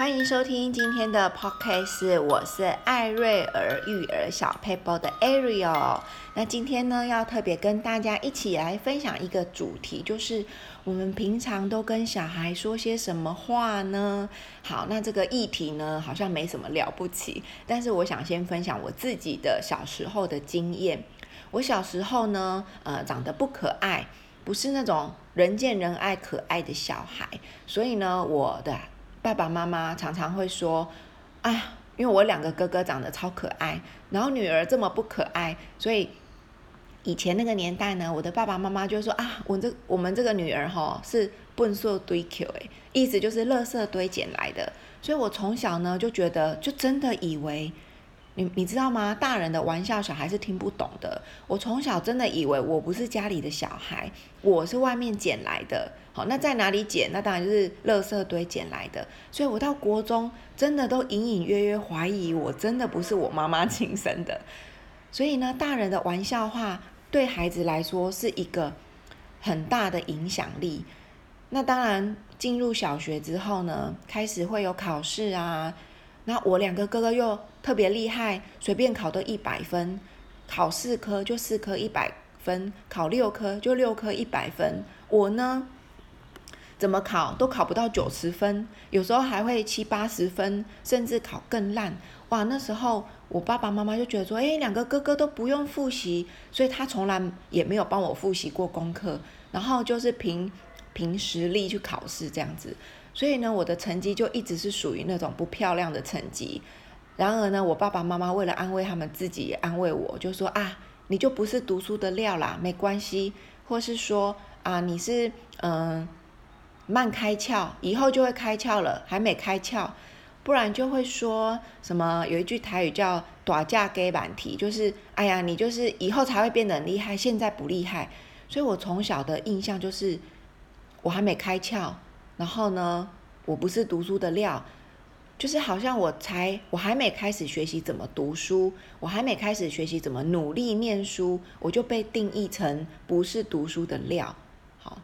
欢迎收听今天的 podcast，我是艾瑞尔育儿小 paper 的 Ariel。那今天呢，要特别跟大家一起来分享一个主题，就是我们平常都跟小孩说些什么话呢？好，那这个议题呢，好像没什么了不起，但是我想先分享我自己的小时候的经验。我小时候呢，呃，长得不可爱，不是那种人见人爱可爱的小孩，所以呢，我的爸爸妈妈常常会说：“啊，因为我两个哥哥长得超可爱，然后女儿这么不可爱，所以以前那个年代呢，我的爸爸妈妈就说啊，我这我们这个女儿哈是粪扫堆 Q 哎，意思就是垃圾堆捡来的，所以我从小呢就觉得，就真的以为。”你你知道吗？大人的玩笑，小孩是听不懂的。我从小真的以为我不是家里的小孩，我是外面捡来的。好，那在哪里捡？那当然就是垃圾堆捡来的。所以我到国中，真的都隐隐约约怀疑，我真的不是我妈妈亲生的。所以呢，大人的玩笑话对孩子来说是一个很大的影响力。那当然，进入小学之后呢，开始会有考试啊。那我两个哥哥又特别厉害，随便考都一百分，考四科就四科一百分，考六科就六科一百分。我呢，怎么考都考不到九十分，有时候还会七八十分，甚至考更烂。哇，那时候我爸爸妈妈就觉得说，诶，两个哥哥都不用复习，所以他从来也没有帮我复习过功课，然后就是凭凭实力去考试这样子。所以呢，我的成绩就一直是属于那种不漂亮的成绩。然而呢，我爸爸妈妈为了安慰他们自己，也安慰我，就说啊，你就不是读书的料啦，没关系。或是说啊，你是嗯、慢开窍，以后就会开窍了，还没开窍，不然就会说什么。有一句台语叫“大架给板题”，就是哎呀，你就是以后才会变得很厉害，现在不厉害。所以我从小的印象就是，我还没开窍。然后呢，我不是读书的料，就是好像我才我还没开始学习怎么读书，我还没开始学习怎么努力念书，我就被定义成不是读书的料。好，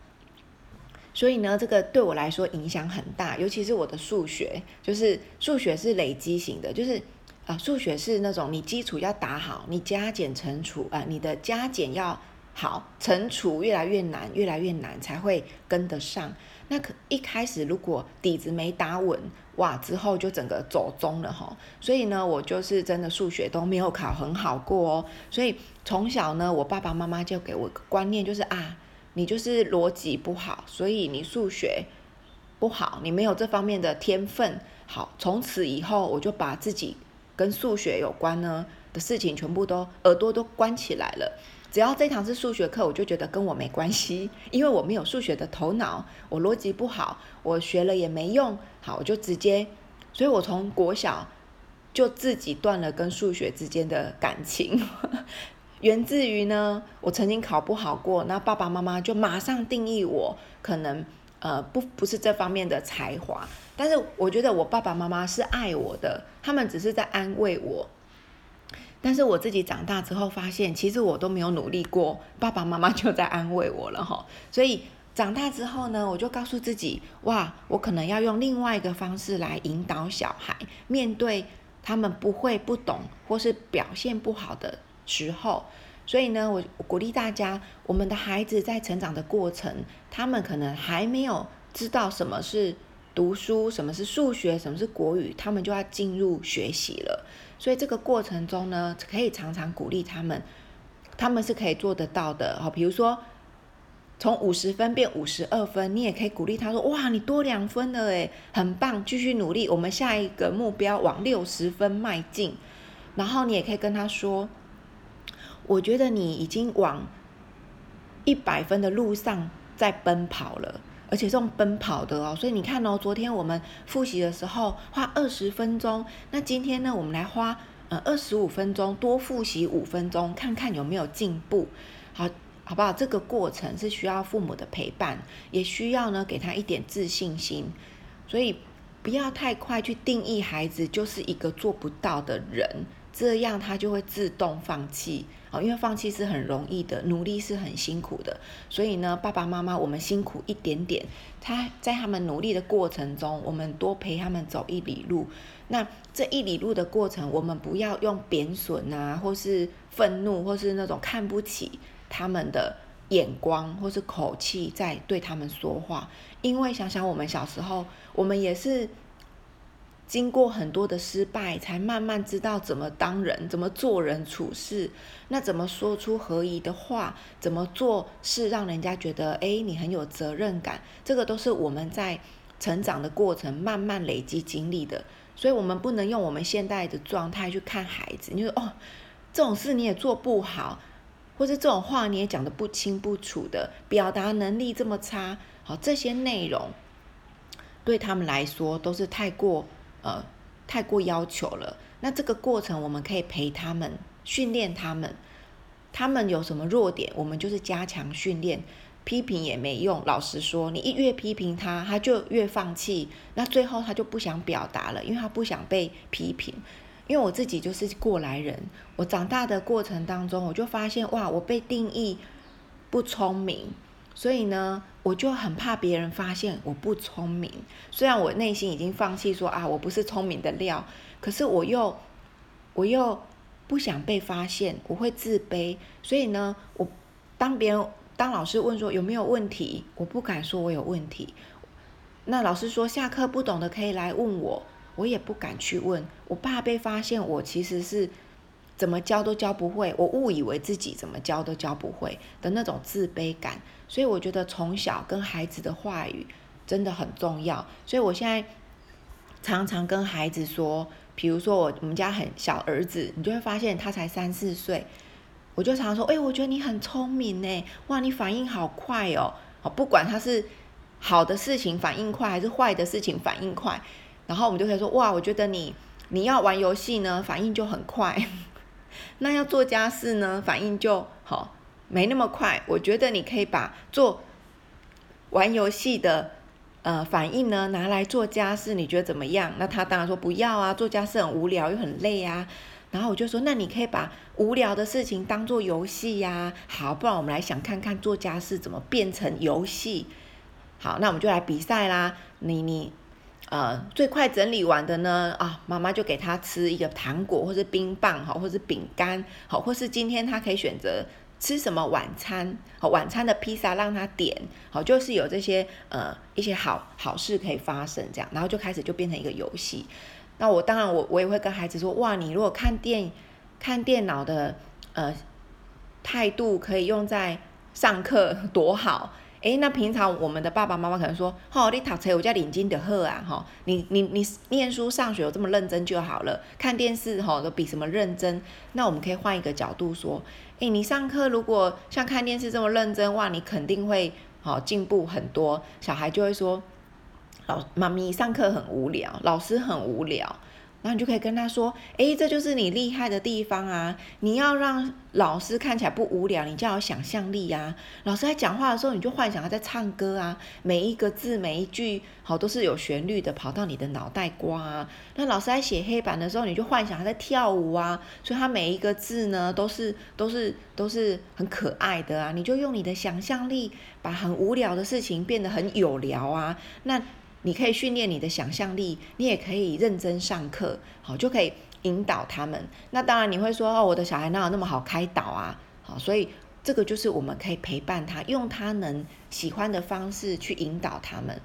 所以呢，这个对我来说影响很大，尤其是我的数学，就是数学是累积型的，就是啊、数学是那种你基础要打好，你加减乘除啊、你的加减要好，乘除越来越难，越来越难才会跟得上。那可一开始如果底子没打稳，哇，之后就整个走中了哈。所以呢，我就是真的数学都没有考很好过哦。所以从小呢，我爸爸妈妈就给我个观念，就是啊，你就是逻辑不好，所以你数学不好，你没有这方面的天分。好，从此以后我就把自己跟数学有关呢的事情全部都耳朵都关起来了。只要这堂是数学课，我就觉得跟我没关系，因为我没有数学的头脑，我逻辑不好，我学了也没用。好，我就直接，所以我从国小就自己断了跟数学之间的感情，源自于呢，我曾经考不好过，那爸爸妈妈就马上定义我可能呃不不是这方面的才华，但是我觉得我爸爸妈妈是爱我的，他们只是在安慰我。但是我自己长大之后发现，其实我都没有努力过，爸爸妈妈就在安慰我了哈。所以长大之后呢，我就告诉自己，哇，我可能要用另外一个方式来引导小孩，面对他们不会、不懂或是表现不好的时候。所以呢，我鼓励大家，我们的孩子在成长的过程，他们可能还没有知道什么是读书，什么是数学，什么是国语，他们就要进入学习了。所以这个过程中呢，可以常常鼓励他们，他们是可以做得到的。好，比如说从五十分变五十二分，你也可以鼓励他说：“哇，你多两分了诶，很棒，继续努力，我们下一个目标往六十分迈进。”然后你也可以跟他说：“我觉得你已经往一百分的路上在奔跑了。”而且这种奔跑的哦，所以你看哦，昨天我们复习的时候花二十分钟，那今天呢，我们来花呃二十五分钟，多复习五分钟，看看有没有进步，好，好不好？这个过程是需要父母的陪伴，也需要呢给他一点自信心，所以不要太快去定义孩子就是一个做不到的人，这样他就会自动放弃。因为放弃是很容易的，努力是很辛苦的，所以呢，爸爸妈妈我们辛苦一点点，他在他们努力的过程中，我们多陪他们走一里路。那这一里路的过程，我们不要用贬损啊，或是愤怒，或是那种看不起他们的眼光或是口气在对他们说话，因为想想我们小时候，我们也是。经过很多的失败，才慢慢知道怎么当人，怎么做人处事。那怎么说出合宜的话，怎么做事让人家觉得，哎，你很有责任感。这个都是我们在成长的过程慢慢累积经历的。所以，我们不能用我们现在的状态去看孩子。你说，哦，这种事你也做不好，或是这种话你也讲得不清不楚的，表达能力这么差，好，这些内容对他们来说都是太过。呃，太过要求了。那这个过程，我们可以陪他们训练他们。他们有什么弱点，我们就是加强训练。批评也没用。老实说，你一越批评他，他就越放弃。那最后他就不想表达了，因为他不想被批评。因为我自己就是过来人，我长大的过程当中，我就发现哇，我被定义不聪明。所以呢，我就很怕别人发现我不聪明。虽然我内心已经放弃说啊，我不是聪明的料，可是我又，我又不想被发现，我会自卑。所以呢，我当别人当老师问说有没有问题，我不敢说我有问题。那老师说下课不懂的可以来问我，我也不敢去问，我怕被发现我其实是。怎么教都教不会，我误以为自己怎么教都教不会的那种自卑感，所以我觉得从小跟孩子的话语真的很重要。所以我现在常常跟孩子说，比如说我我们家很小儿子，你就会发现他才三四岁，我就常说，哎，我觉得你很聪明呢，哇，你反应好快哦，好，不管他是好的事情反应快，还是坏的事情反应快，然后我们就可以说，哇，我觉得你你要玩游戏呢，反应就很快。那要做家事呢，反应就好，没那么快。我觉得你可以把做玩游戏的呃反应呢拿来做家事，你觉得怎么样？那他当然说不要啊，做家事很无聊又很累啊。然后我就说，那你可以把无聊的事情当做游戏呀。好，不然我们来想看看做家事怎么变成游戏。好，那我们就来比赛啦。你你。呃，最快整理完的呢，啊，妈妈就给他吃一个糖果，或是冰棒，好，或是饼干，好，或是今天他可以选择吃什么晚餐，好，晚餐的披萨让他点，好，就是有这些呃一些好好事可以发生，这样，然后就开始就变成一个游戏。那我当然我我也会跟孩子说，哇，你如果看电看电脑的呃态度可以用在上课多好。诶，那平常我们的爸爸妈妈可能说，吼、哦，你读书我叫领金的贺啊，吼、你你你念书上学有这么认真就好了，看电视吼、哦、都比什么认真。那我们可以换一个角度说，诶，你上课如果像看电视这么认真，哇，你肯定会好、哦、进步很多。小孩就会说，老妈咪上课很无聊，老师很无聊。然后你就可以跟他说，诶，这就是你厉害的地方啊！你要让老师看起来不无聊，你就要有想象力啊。老师在讲话的时候，你就幻想他在唱歌啊，每一个字每一句好都是有旋律的，跑到你的脑袋瓜啊。那老师在写黑板的时候，你就幻想他在跳舞啊，所以他每一个字呢都是都是都是很可爱的啊。你就用你的想象力，把很无聊的事情变得很有聊啊。那。你可以训练你的想象力，你也可以认真上课，好，就可以引导他们。那当然你会说，哦，我的小孩哪有那么好开导啊？好，所以这个就是我们可以陪伴他，用他能喜欢的方式去引导他们。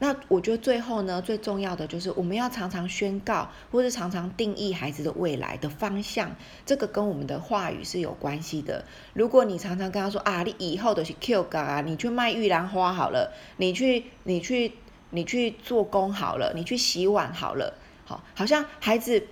那我觉得最后呢，最重要的就是我们要常常宣告，或是常常定义孩子的未来的方向。这个跟我们的话语是有关系的。如果你常常跟他说啊，你以后都是 Q 嘎啊，你去卖玉兰花好了，你去，你去。你去做工好了，你去洗碗好了，好，好像孩子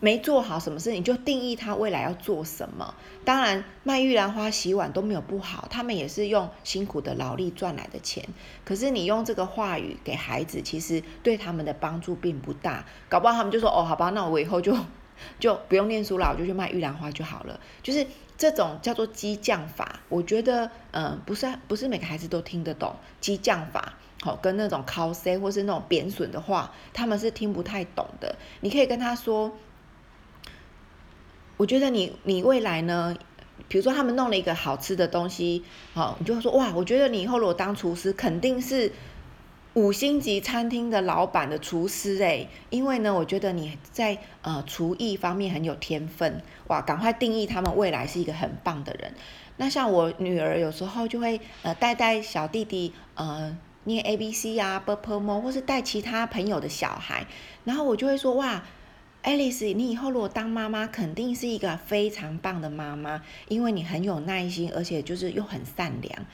没做好什么事，你就定义他未来要做什么。当然，卖玉兰花、洗碗都没有不好，他们也是用辛苦的劳力赚来的钱。可是你用这个话语给孩子，其实对他们的帮助并不大。搞不好他们就说：“哦，好吧，那我以后就 就不用念书了，我就去卖玉兰花就好了。”就是这种叫做激将法。我觉得，嗯、不是不是每个孩子都听得懂激将法。好，跟那种 cos 或是那种贬损的话，他们是听不太懂的。你可以跟他说，我觉得你你未来呢，比如说他们弄了一个好吃的东西，好，你就会说哇，我觉得你以后如果当厨师，肯定是五星级餐厅的老板的厨师诶，因为呢，我觉得你在呃厨艺方面很有天分，哇，赶快定义他们未来是一个很棒的人。那像我女儿有时候就会呃带带小弟弟呃念 A B C 啊，purple m o 或是带其他朋友的小孩，然后我就会说哇，Alice，你以后如果当妈妈，肯定是一个非常棒的妈妈，因为你很有耐心，而且就是又很善良。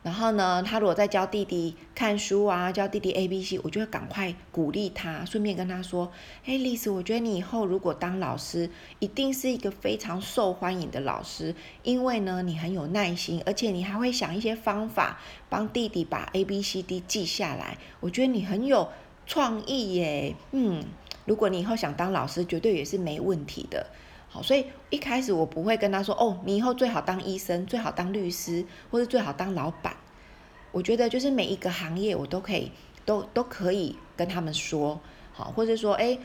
然后呢，他如果在教弟弟看书啊，教弟弟 A B C，我就会赶快鼓励他，顺便跟他说：“哎，丽丝，我觉得你以后如果当老师，一定是一个非常受欢迎的老师，因为呢，你很有耐心，而且你还会想一些方法帮弟弟把 A B C D 记下来。我觉得你很有创意耶，嗯，如果你以后想当老师，绝对也是没问题的。”好，所以一开始我不会跟他说，哦，你以后最好当医生，最好当律师，或者最好当老板。我觉得就是每一个行业我都可以，都都可以跟他们说，好，或者说，哎，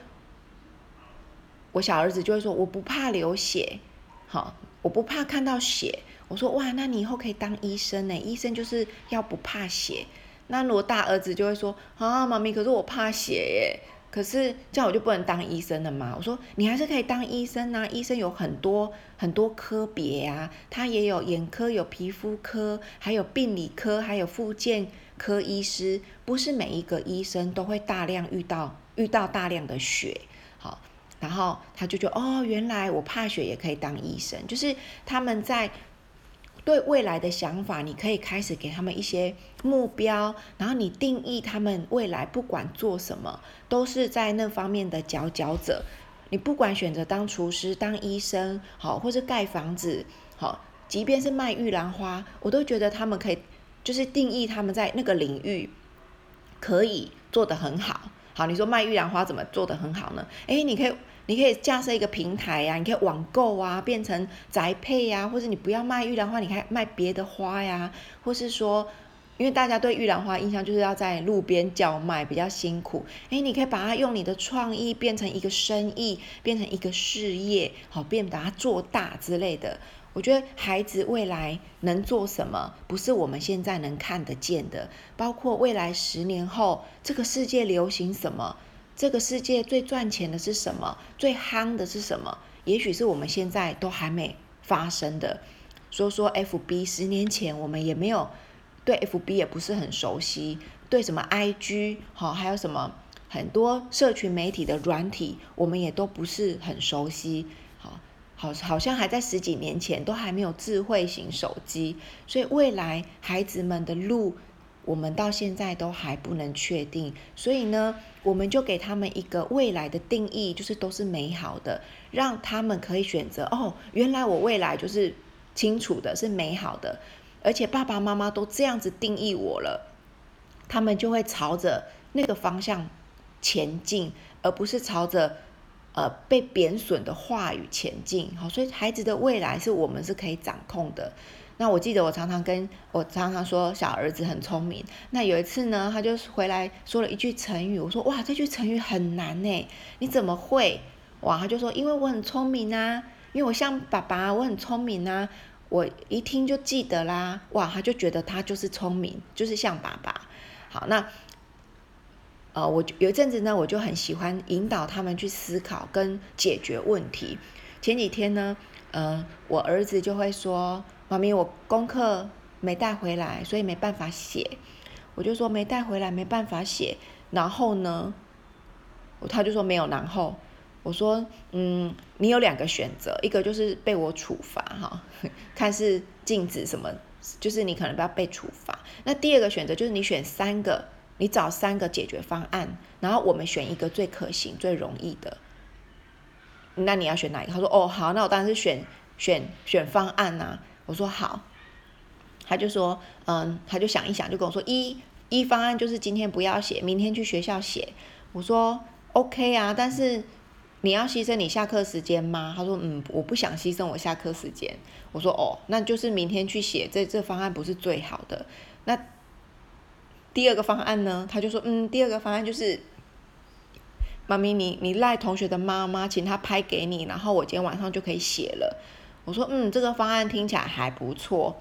我小儿子就会说，我不怕流血，好，我不怕看到血。我说，哇，那你以后可以当医生呢？医生就是要不怕血。那罗大儿子就会说，啊，妈咪，可是我怕血耶。可是这样我就不能当医生了吗？我说你还是可以当医生啊，医生有很多很多科别啊，他也有眼科、有皮肤科，还有病理科，还有复健科医师。不是每一个医生都会大量遇到遇到大量的血，好，然后他就觉得哦，原来我怕血也可以当医生，就是他们在。对未来的想法，你可以开始给他们一些目标，然后你定义他们未来不管做什么，都是在那方面的佼佼者。你不管选择当厨师、当医生，好，或是盖房子，好，即便是卖玉兰花，我都觉得他们可以，就是定义他们在那个领域可以做得很好。好，你说卖玉兰花怎么做得很好呢？诶，你可以。你可以架设一个平台呀、你可以网购啊，变成宅配呀、或者你不要卖玉兰花，你可以卖别的花呀，或是说，因为大家对玉兰花印象就是要在路边叫卖，比较辛苦。诶，你可以把它用你的创意变成一个生意，变成一个事业，好，变把它做大之类的。我觉得孩子未来能做什么，不是我们现在能看得见的，包括未来十年后这个世界流行什么。这个世界最赚钱的是什么？最夯的是什么？也许是我们现在都还没发生的。说说 FB，十年前我们也没有对 FB 也不是很熟悉，对什么 IG 好，还有什么很多社群媒体的软体，我们也都不是很熟悉。好，好，像还在十几年前都还没有智慧型手机，所以未来孩子们的路。我们到现在都还不能确定，所以呢，我们就给他们一个未来的定义，就是都是美好的，让他们可以选择。哦，原来我未来就是清楚的，是美好的，而且爸爸妈妈都这样子定义我了，他们就会朝着那个方向前进，而不是朝着呃被贬损的话语前进。好，所以孩子的未来是我们是可以掌控的。那我记得我常常跟我常常说小儿子很聪明。那有一次呢，他就回来说了一句成语，我说哇，这句成语很难呢，你怎么会？哇，他就说因为我很聪明啊，因为我像爸爸，我很聪明啊，我一听就记得啦。哇，他就觉得他就是聪明，就是像爸爸。好，那呃，我有一阵子呢，我就很喜欢引导他们去思考跟解决问题。前几天呢，呃，我儿子就会说。妈咪，我功课没带回来，所以没办法写。我就说没带回来，没办法写。然后呢，他就说没有然后。我说，嗯，你有两个选择，一个就是被我处罚哈，看是禁止什么，就是你可能不要被处罚。那第二个选择就是你选三个，你找三个解决方案，然后我们选一个最可行、最容易的。那你要选哪一个？他说，哦，好，那我当然是选选选方案呐。我说好，他就说，嗯，他就想一想，就跟我说，一一方案就是今天不要写，明天去学校写。我说 OK 啊，但是你要牺牲你下课时间吗？他说，嗯，我不想牺牲我下课时间。我说哦，那就是明天去写，这这方案不是最好的。那第二个方案呢？他就说，嗯，第二个方案就是，妈咪，你你赖同学的妈妈，请他拍给你，然后我今天晚上就可以写了。我说，嗯，这个方案听起来还不错。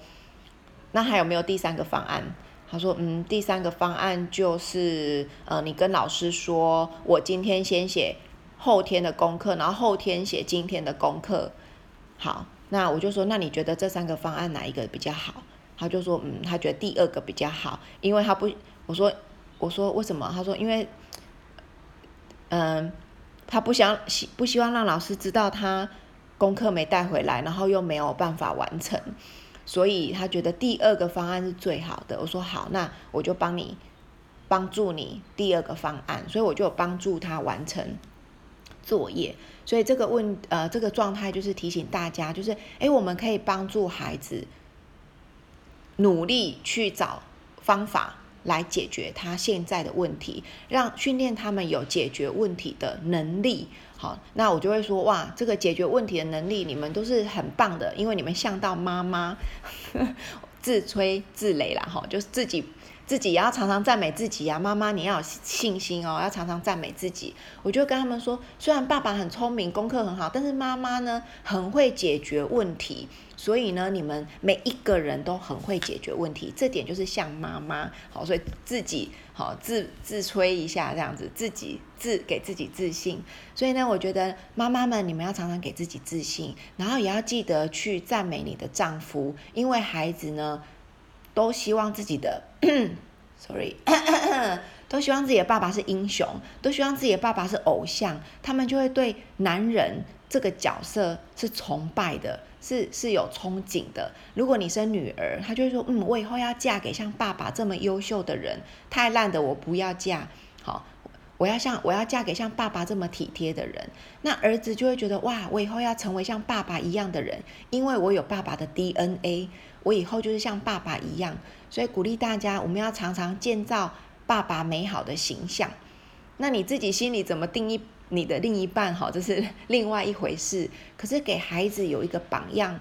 那还有没有第三个方案？他说，嗯，第三个方案就是，呃，你跟老师说，我今天先写后天的功课，然后后天写今天的功课。好，那我就说，那你觉得这三个方案哪一个比较好？他就说，嗯，他觉得第二个比较好，因为他不，我说，我说为什么？他说，因为，嗯，他不想希不希望让老师知道他功课没带回来，然后又没有办法完成。所以他觉得第二个方案是最好的。我说好，那我就帮你帮助你第二个方案。所以我就帮助他完成作业。所以这个问呃这个状态就是提醒大家，就是诶，我们可以帮助孩子努力去找方法来解决他现在的问题，让训练他们有解决问题的能力。好，那我就会说哇，这个解决问题的能力，你们都是很棒的，因为你们像到妈妈，自吹自擂啦，哈，就是自己自己也要常常赞美自己啊，妈妈你要有信心哦，要常常赞美自己。我就跟他们说，虽然爸爸很聪明，功课很好，但是妈妈呢，很会解决问题。所以呢，你们每一个人都很会解决问题，这点就是像妈妈，好，所以自己好自自吹一下这样子，自己自给自己自信。所以呢，我觉得妈妈们你们要常常给自己自信，然后也要记得去赞美你的丈夫，因为孩子呢都希望自己的，sorry，都希望自己的爸爸是英雄，都希望自己的爸爸是偶像，他们就会对男人这个角色是崇拜的。是是有憧憬的。如果你生女儿，她就会说：“嗯，我以后要嫁给像爸爸这么优秀的人，太烂的我不要嫁。好，我要像我要嫁给像爸爸这么体贴的人。”那儿子就会觉得：“哇，我以后要成为像爸爸一样的人，因为我有爸爸的 DNA，我以后就是像爸爸一样。”所以鼓励大家，我们要常常建造爸爸美好的形象。那你自己心里怎么定义？你的另一半哈，这是 另外一回事。可是给孩子有一个榜样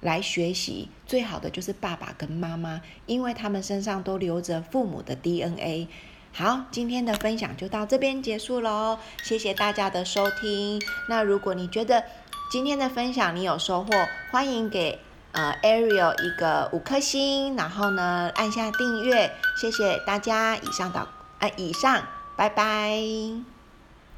来学习，最好的就是爸爸跟妈妈，因为他们身上都留着父母的 DNA。好，今天的分享就到这边结束喽，谢谢大家的收听。那如果你觉得今天的分享你有收获，欢迎给呃 Ariel 一个五颗星，然后呢按下订阅，谢谢大家。以上到，呃，以上，拜拜。